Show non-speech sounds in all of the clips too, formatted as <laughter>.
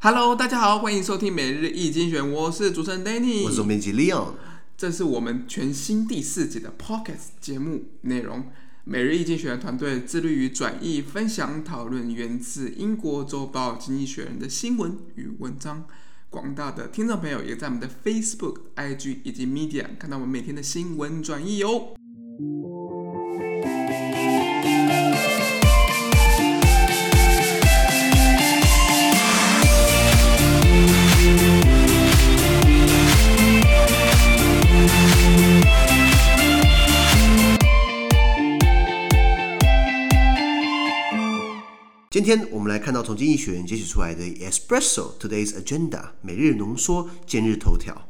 Hello，大家好，欢迎收听每日易精选，我是主持人 Danny，我是总编辑 Leon，这是我们全新第四季的 Pocket 节目内容。每日易经济学人团队致力于转译、分享、讨论源自英国周报《经济学人》的新闻与文章。广大的听众朋友也在我们的 Facebook、IG 以及 Media 看到我们每天的新闻转译哦。今天我们来看到从经济学人截取出来的 Espresso Today's Agenda 每日浓缩今日头条。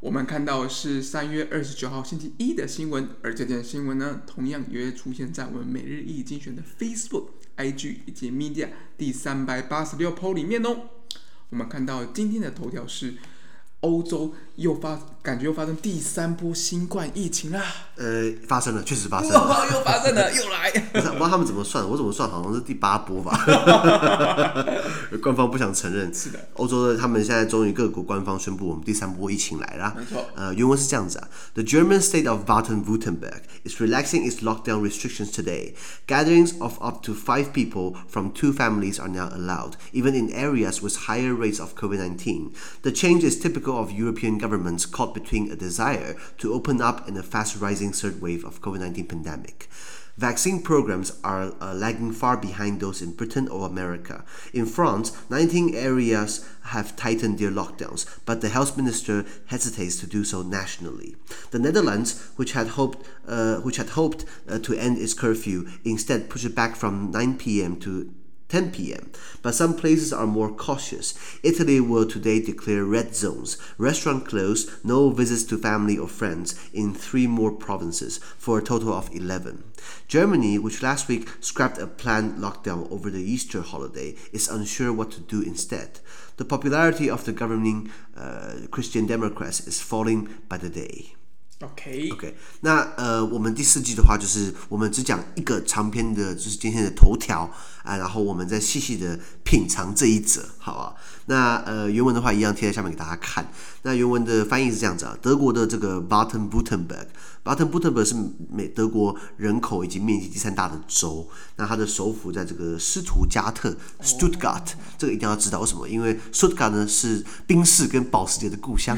我们看到是三月二十九号星期一的新闻，而这件新闻呢，同样也会出现在我们每日一经选的 Facebook、IG 以及 Media 第三百八十六 p 里面哦。我们看到今天的头条是。欧洲又发，感觉又发生第三波新冠疫情啦。呃，发生了，确实发生了，又发生了，又来。不知道他们怎么算，我怎么算，好像是第八波吧。官方不想承认。是的。欧洲的他们现在终于各国官方宣布，我们第三波疫情来了。没错。呃，原文是这样子啊：The <laughs> German <laughs> state of Baden-Württemberg is relaxing its lockdown restrictions today. Gatherings of up to five people from two families are now allowed, even in areas with higher rates of COVID-19. The change is typical. of European governments caught between a desire to open up and a fast rising third wave of COVID-19 pandemic. Vaccine programs are uh, lagging far behind those in Britain or America. In France, 19 areas have tightened their lockdowns, but the health minister hesitates to do so nationally. The Netherlands, which had hoped, uh, which had hoped uh, to end its curfew, instead pushed it back from 9 p.m. to 10 p.m., but some places are more cautious. Italy will today declare red zones, restaurant closed, no visits to family or friends in three more provinces for a total of 11. Germany, which last week scrapped a planned lockdown over the Easter holiday, is unsure what to do instead. The popularity of the governing uh, Christian Democrats is falling by the day. OK OK，那呃，我们第四季的话，就是我们只讲一个长篇的，就是今天的头条啊，然后我们再细细的品尝这一则，好啊。那呃，原文的话一样贴在下面给大家看。那原文的翻译是这样子啊，德国的这个 Baden-Württemberg，Baden-Württemberg 是美德国人口以及面积第三大的州，那它的首府在这个斯图加特 Stuttgart，这个一定要知道为什么？因为 Stuttgart 呢是宾士跟保时捷的故乡，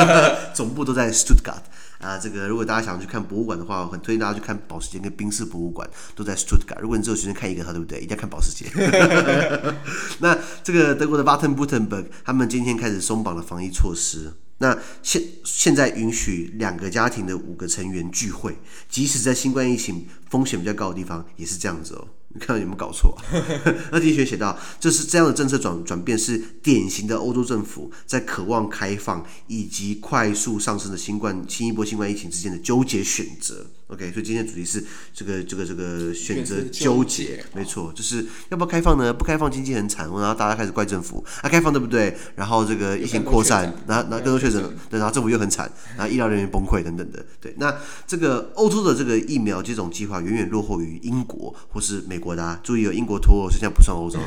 <laughs> 总部都在 Stuttgart。啊，这个如果大家想去看博物馆的话，我很推荐大家去看保时捷跟宾士博物馆，都在 Stuttgart。如果你只有时间看一个，它对不对？一定要看保时捷。<laughs> <laughs> 那这个德国的 Baden-Württemberg，他们今天开始松绑了防疫措施。那现现在允许两个家庭的五个成员聚会，即使在新冠疫情风险比较高的地方，也是这样子哦。你看到有没有搞错？<laughs> 那经济学写到，这是这样的政策转转变是典型的欧洲政府在渴望开放以及快速上升的新冠新一波新冠疫情之间的纠结选择。OK，所以今天的主题是这个这个这个选择纠结，没错，就是要不要开放呢？不开放经济很惨，然后大家开始怪政府啊，开放对不对？然后这个疫情扩散，然后然后更多确诊，对，然后政府又很惨，然后医疗人员崩溃等等的。对，那这个欧洲的这个疫苗接种计划远远落后于英国或是美国的啊。注意有英国脱欧，实际上不算欧洲。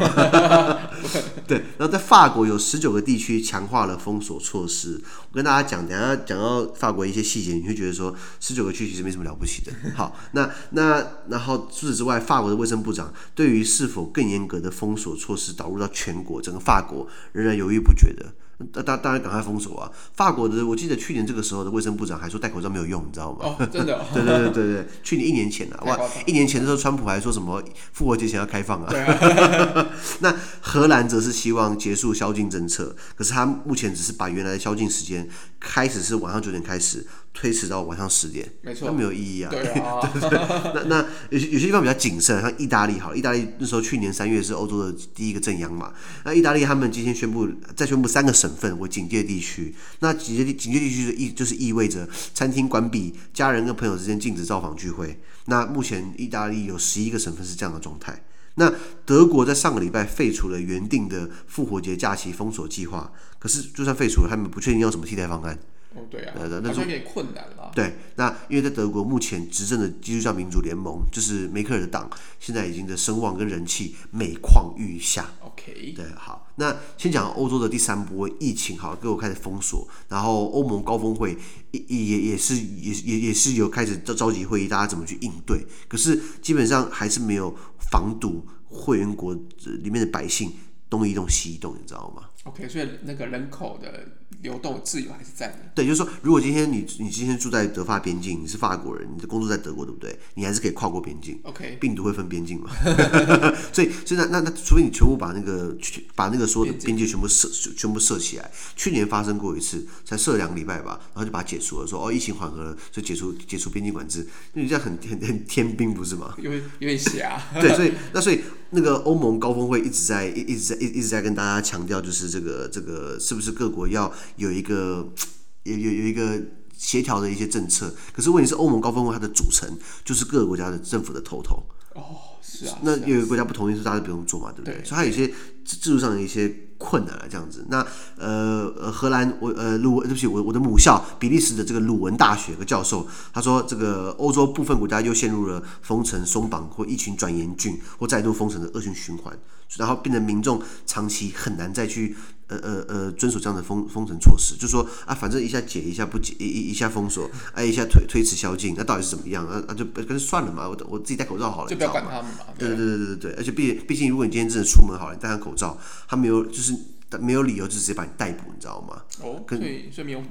<laughs> 对，然后在法国有十九个地区强化了封锁措施。我跟大家讲，等下讲到法国一些细节，你会觉得说十九个区其实没什么了不起。好，那那然后除此之外，法国的卫生部长对于是否更严格的封锁措施导入到全国，整个法国仍然犹豫不决的。当当当然赶快封锁啊！法国的，我记得去年这个时候的卫生部长还说戴口罩没有用，你知道吗？哦，真的、哦？<laughs> 对对对对对，去年一年前啊，哇，一年前的时候，川普还说什么复活节前要开放啊？啊。<laughs> 那荷兰则是希望结束宵禁政策，可是他目前只是把原来的宵禁时间开始是晚上九点开始，推迟到晚上十点，没错，那没有意义啊。对啊。<laughs> 对对那那有些有些地方比较谨慎，像意大利好，意大利那时候去年三月是欧洲的第一个正央嘛，那意大利他们今天宣布再宣布三个省份为警戒地区，那警戒地警戒地区的意就是意味着餐厅关闭，家人跟朋友之间禁止造访聚会。那目前意大利有十一个省份是这样的状态。那德国在上个礼拜废除了原定的复活节假期封锁计划，可是就算废除了，他们不确定要什么替代方案。哦，对啊，呃，那就有点困难了。对，那因为在德国目前执政的基督教民主联盟，就是梅克尔的党，现在已经的声望跟人气每况愈下。OK，对，好，那先讲欧洲的第三波疫情，好，各国开始封锁，然后欧盟高峰会也也也是也也也是有开始召召集会议，大家怎么去应对？可是基本上还是没有防堵会员国里面的百姓东移动西移动，你知道吗？OK，所以那个人口的流动自由还是在的。对，就是说，如果今天你你今天住在德法边境，你是法国人，你的工作在德国，对不对？你还是可以跨过边境。OK，病毒会分边境嘛？<laughs> 所以，所以那那那，除非你全部把那个把那个所有的边界全部设全部设起来。去年发生过一次，才设两个礼拜吧，然后就把它解除了，说哦，疫情缓和了，就解除解除边境管制。那你这样很很很天兵不是吗？有有点瞎。<laughs> 对，所以那所以那个欧盟高峰会一直在一一直在一一直在跟大家强调，就是。这个这个是不是各国要有一个有有有一个协调的一些政策？可是问题是欧盟高峰会它的组成就是各个国家的政府的头头。哦，是啊。那有些国家不同意，是大家不用做嘛，对不对？对，所以它有些制度上的一些困难啊，这样子。那呃荷兰我呃鲁对不起我我的母校比利时的这个鲁文大学的教授他说，这个欧洲部分国家又陷入了封城松绑或疫情转严峻或再度封城的恶性循环。然后变成民众长期很难再去呃呃呃遵守这样的封封城措施，就说啊，反正一下解一下不解，一一下封锁，哎、啊、一下推推迟宵禁，那到底是怎么样？啊啊就干脆算了嘛，我我自己戴口罩好了，就不要管他们嘛。对对对对对对，而且毕毕竟如果你今天真的出门好了，你戴上口罩，他没有就是。没有理由就直接把你逮捕，你知道吗？哦，所以所以没有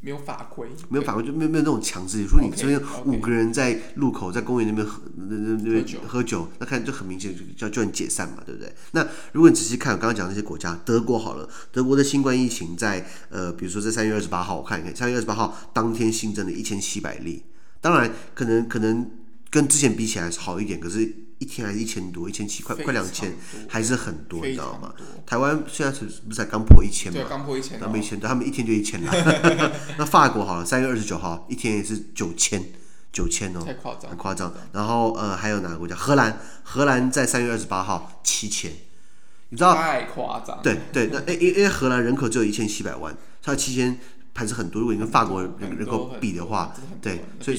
没有法规，没有法规就没有没有那种强制力。说你这边五个人在路口在公园那边喝那那那边喝酒，那看就很明显就叫叫你解散嘛，对不对？那如果你仔细看我刚刚讲的那些国家，德国好了，德国的新冠疫情在呃，比如说在三月二十八号，我看一看，三月二十八号当天新增了一千七百例，当然可能可能跟之前比起来是好一点，可是。一天还是一千多，一千七，快快两千，还是很多，你知道吗？台湾现在是不是才刚破一千嘛？对，刚破一千。刚破一千，多，他们一天就一千了。<laughs> 那法国好了，三月二十九号一天也是九千，九千哦，太夸张，很夸张。然后呃，还有哪个国家？荷兰，荷兰在三月二十八号七千，你知道？太夸张。对对，那因因为荷兰人口只有一千七百万，它七千。还是很多，如果你跟法国人人口比的话，对，所以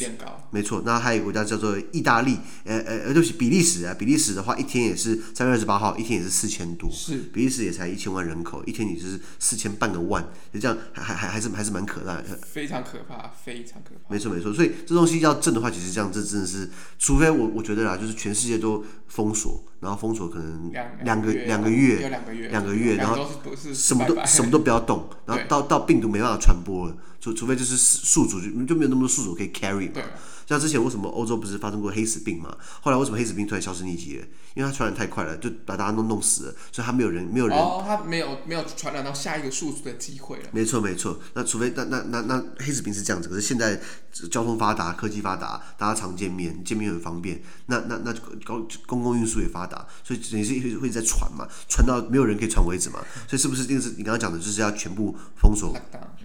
没错。那还有一个国家叫做意大利，呃呃呃，对不起，比利时啊，比利时的话，一天也是三月二十八号，一天也是四千多。是，比利时也才一千万人口，一天也是四千半个万，就这样还还还还是还是蛮可怕的。非常可怕，非常可怕。没错没错，所以这东西要正的话，其实这样这真的是，除非我我觉得啦，就是全世界都封锁，然后封锁可能两个两个月，两个月，两个月，然后什么都什么都不要动，然后到到病毒没办法传播了。除除非就是宿主就就没有那么多宿主可以 carry 嘛。像之前为什么欧洲不是发生过黑死病嘛？后来为什么黑死病突然销声匿迹了？因为它传染太快了，就把大家都弄死了，所以它没有人没有人。哦，它没有没有传染到下一个宿主的机会了。没错没错，那除非那那那那黑死病是这样子，可是现在交通发达，科技发达，大家常见面，见面很方便。那那那公公共运输也发达，所以等于是会在传嘛，传到没有人可以传为止嘛。所以是不是这个是你刚刚讲的，就是要全部封锁？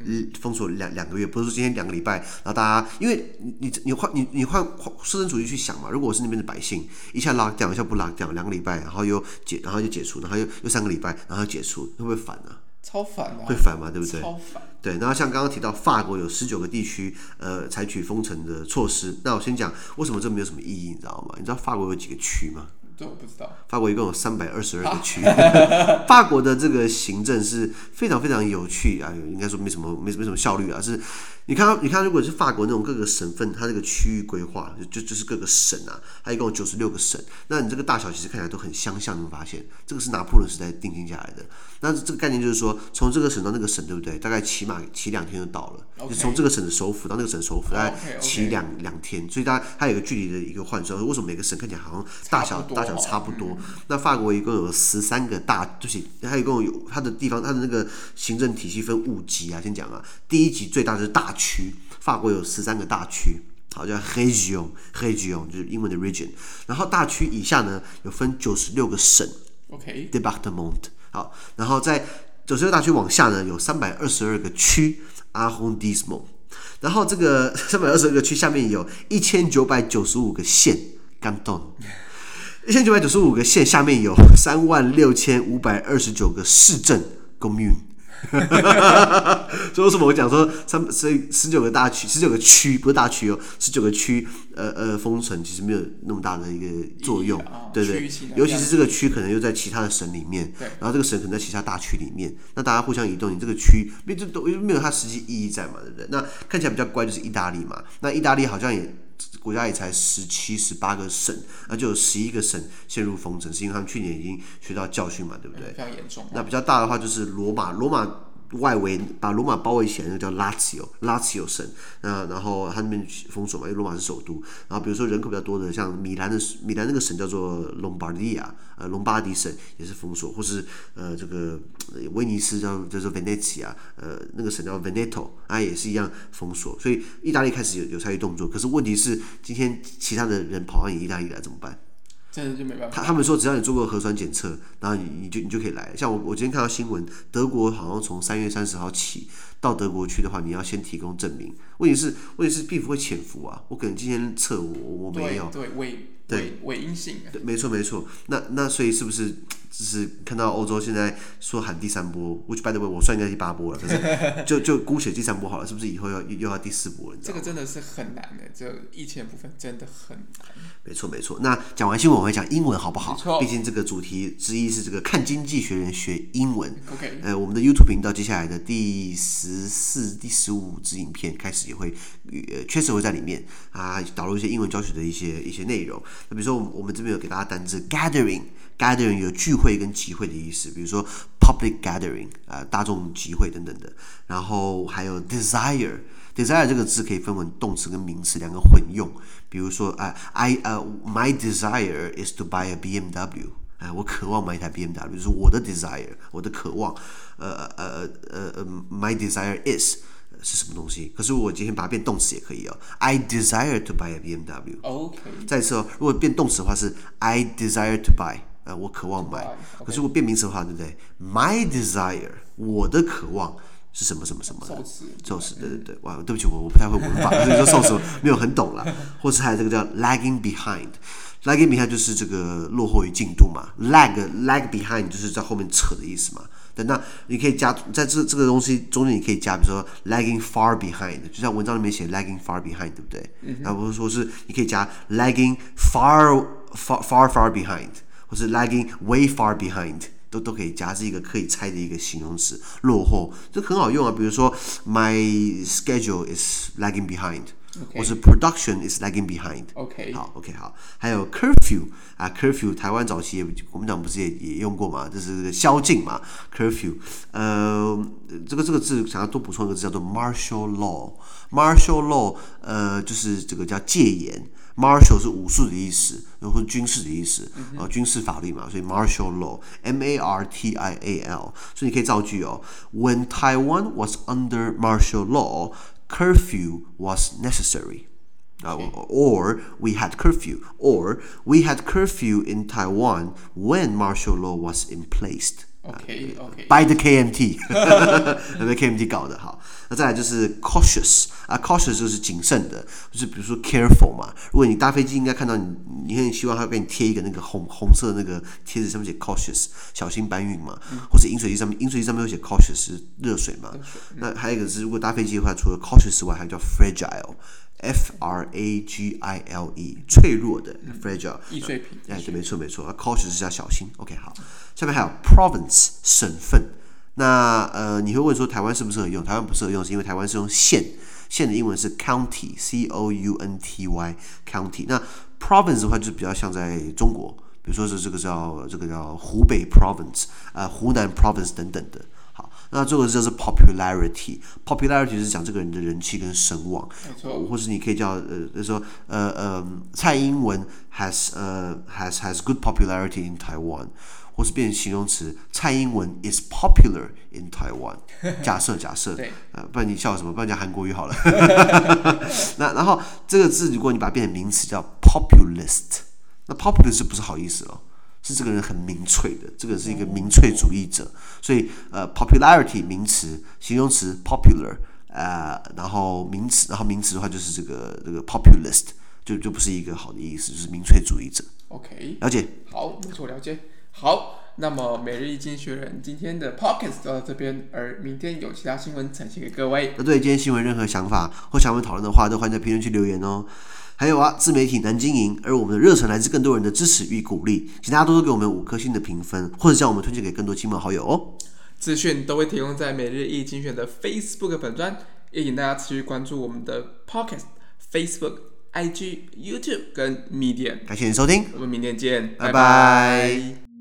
嗯，封锁两两个月，不是说今天两个礼拜，然后大家因为你你你换你你换设身主义去想嘛，如果我是那边的百姓，一下拉掉，一下不拉掉，两个礼拜，然后又解，然后又解除，然后又又三个礼拜，然后又解除，会不会烦呢？超烦啊！会烦嘛，对不对？超烦。对，然后像刚刚提到法国有十九个地区呃采取封城的措施，那我先讲为什么这没有什么意义，你知道吗？你知道法国有几个区吗？这我不知道。法国一共有三百二十二个区。<laughs> 法国的这个行政是非常非常有趣啊，应该说没什么没没什么效率啊。是，你看你看，如果是法国那种各个省份，它这个区域规划就就就是各个省啊，它一共有九十六个省。那你这个大小其实看起来都很相像，你会发现这个是拿破仑时代定定下来的。那这个概念就是说，从这个省到那个省，对不对？大概骑马骑两天就到了。就从这个省的首府到那个省首府，大概骑两两天，所以它它有个距离的一个换算。为什么每个省看起来好像大小大小差不多？嗯、那法国一共有十三个大，就是它一共有它的地方，它的那个行政体系分五级啊。先讲啊，第一级最大的是大区，法国有十三个大区，好叫 region，region 就是英文的 region。然后大区以下呢，有分九十六个省，OK，département。好，然后在九十六大区往下呢，有三百二十二个区。arrondissement，然后这个三百二十二个区下面有一千九百九十五个县，canton，一千九百九十五个县下面有三万六千五百二十九个市镇，commune，<laughs> 所以为什么我讲说三所以十九个大区，十九个区不是大区哦，十九个区呃呃封城其实没有那么大的一个作用，哦、对对，尤其是这个区可能又在其他的省里面，对然后这个省可能在其他大区里面，那大家互相移动，你这个区没这都没有它实际意义在嘛，对不对？那看起来比较乖就是意大利嘛，那意大利好像也。国家也才十七、十八个省，那就有十一个省陷入封城，是因为他们去年已经学到教训嘛，对不对？非常严重。那比较大的话就是罗马，罗马。外围把罗马包围起来，那叫拉齐奥，拉齐奥省。那然后他那边封锁嘛，因为罗马是首都。然后比如说人口比较多的，像米兰的米兰那个省叫做隆巴第亚，呃，隆巴第省也是封锁，或是呃这个威尼斯叫叫做 Venezia，呃那个省叫 Veneto，啊也是一样封锁。所以意大利开始有有参与动作，可是问题是今天其他的人跑到你意大利来怎么办？真的就没办法。他他们说，只要你做过核酸检测，然后你你就你就可以来。像我我今天看到新闻，德国好像从三月三十号起到德国去的话，你要先提供证明。问题是问题是病毒会潜伏啊，我可能今天测我我没有，对伪对伪阴性。对，没错没错。那那所以是不是？<tsk> 就是看到欧洲现在说喊第三波，which by the way 我算应该第八波了，可是 <laughs> 就就姑且第三波好了，是不是以后要又要第四波了？这个真的是很难的，这疫情的部分真的很难。没错没错，那讲完新闻我会讲英文好不好？毕竟这个主题之一是这个看经济学人学英文。OK。呃，我们的 YouTube 频道接下来的第十四、第十五支影片开始也会呃确实会在里面啊导入一些英文教学的一些一些内容。那比如说我们这边有给大家单字 gathering。Gathering 有聚会跟集会的意思，比如说 public gathering 啊、大众集会等等的。然后还有 desire，desire 这个字可以分为动词跟名词两个混用。比如说啊、，I 呃、my desire is to buy a BMW，哎、我渴望买一台 BMW，就是我的 desire，我的渴望。呃呃呃呃，my desire is 是什么东西？可是我今天把它变动词也可以哦。I desire to buy a BMW。OK。再次哦，如果变动词的话是 I desire to buy。呃，我渴望买，可是我变名词的话，对不对？My desire，我的渴望是什么什么什么的？受死，对对对，哇，对不起，我我不太会文法，<laughs> 所以说受死没有很懂了。或是还有这个叫 lagging behind，lagging behind 就是这个落后于进度嘛，lag lag behind 就是在后面扯的意思嘛。对，那你可以加在这这个东西中间，你可以加，比如说 lagging far behind，就像文章里面写 lagging far behind，对不对？那不是说是你可以加 lagging far far far far behind。或是 lagging way far behind 都都可以加，是一个可以猜的一个形容词，落后，这很好用啊。比如说 my schedule is lagging behind，Okay. 或是 production is lagging behind。OK，好，OK，好。还有 curfew 啊，curfew 台湾早期也我们讲不是也也用过嘛，这是宵禁嘛，curfew。呃，这个这个字想要多补充一个字叫做 martial law，martial law 呃就是这个叫戒严。Martial 是武术的意思，或者军事的意思，啊，军事法律嘛，所以 martial law，M A R T I A L，所以你可以造句哦。When Taiwan was under martial law, curfew was necessary. Uh, or we had curfew. Or we had curfew in Taiwan when martial law was in place. OK OK. By the KMT，被 KMT 搞的好。那再来就是 cautious 啊，cautious 就是谨慎的，就是比如说 careful 嘛。如果你搭飞机，应该看到你，你很希望他给你贴一个那个红红色的那个贴纸，上面写 cautious，小心搬运嘛。或者饮水机上面，饮水机上面有写 cautious 是热水嘛。那还有一个是，如果搭飞机的话，除了 cautious 之外，还有叫 fragile。F R A G I L E，脆弱的，fragile，易碎品。哎，对，没错没错。cautious 是要小心。OK，好，下面还有 province，省份。那呃，你会问说台湾适不适合用？台湾不适合用，是因为台湾是用县，县的英文是 county，C O U N T Y，county。那 province 的话就比较像在中国，比如说是这个叫这个叫湖北 province，呃，湖南 province 等等的。那这个就是 popularity，popularity 是讲这个人的人气跟声望，没错，或是你可以叫呃，就是说呃呃，蔡英文 has 呃 has has good popularity in Taiwan，或是变成形容词，蔡英文 is popular in Taiwan。<laughs> 假设假设，对，呃，不然你笑什么？不然讲韩国语好了。<laughs> 那然后这个字，如果你把它变成名词，叫 populist，那 populist 不是好意思哦。是这个人很民粹的，这个是一个民粹主义者，所以呃，popularity 名词，形容词 popular，呃，然后名词，然后名词的话就是这个这个 populist，就就不是一个好的意思，就是民粹主义者。OK，了解。好，没错，了解。好，那么每日一经济学人今天的 Pockets 就到这边，而明天有其他新闻呈现给各位。那对今天新闻任何想法或想我们讨论的话，都欢迎在评论区留言哦。还有啊，自媒体难经营，而我们的热忱来自更多人的支持与鼓励，请大家多多给我们五颗星的评分，或者将我们推荐给更多亲朋好友哦。资讯都会提供在每日一精选的 Facebook 粉专，也请大家持续关注我们的 podcast、Facebook、IG、YouTube 跟 Medium。感谢你收听，我们明天见，拜拜。拜拜。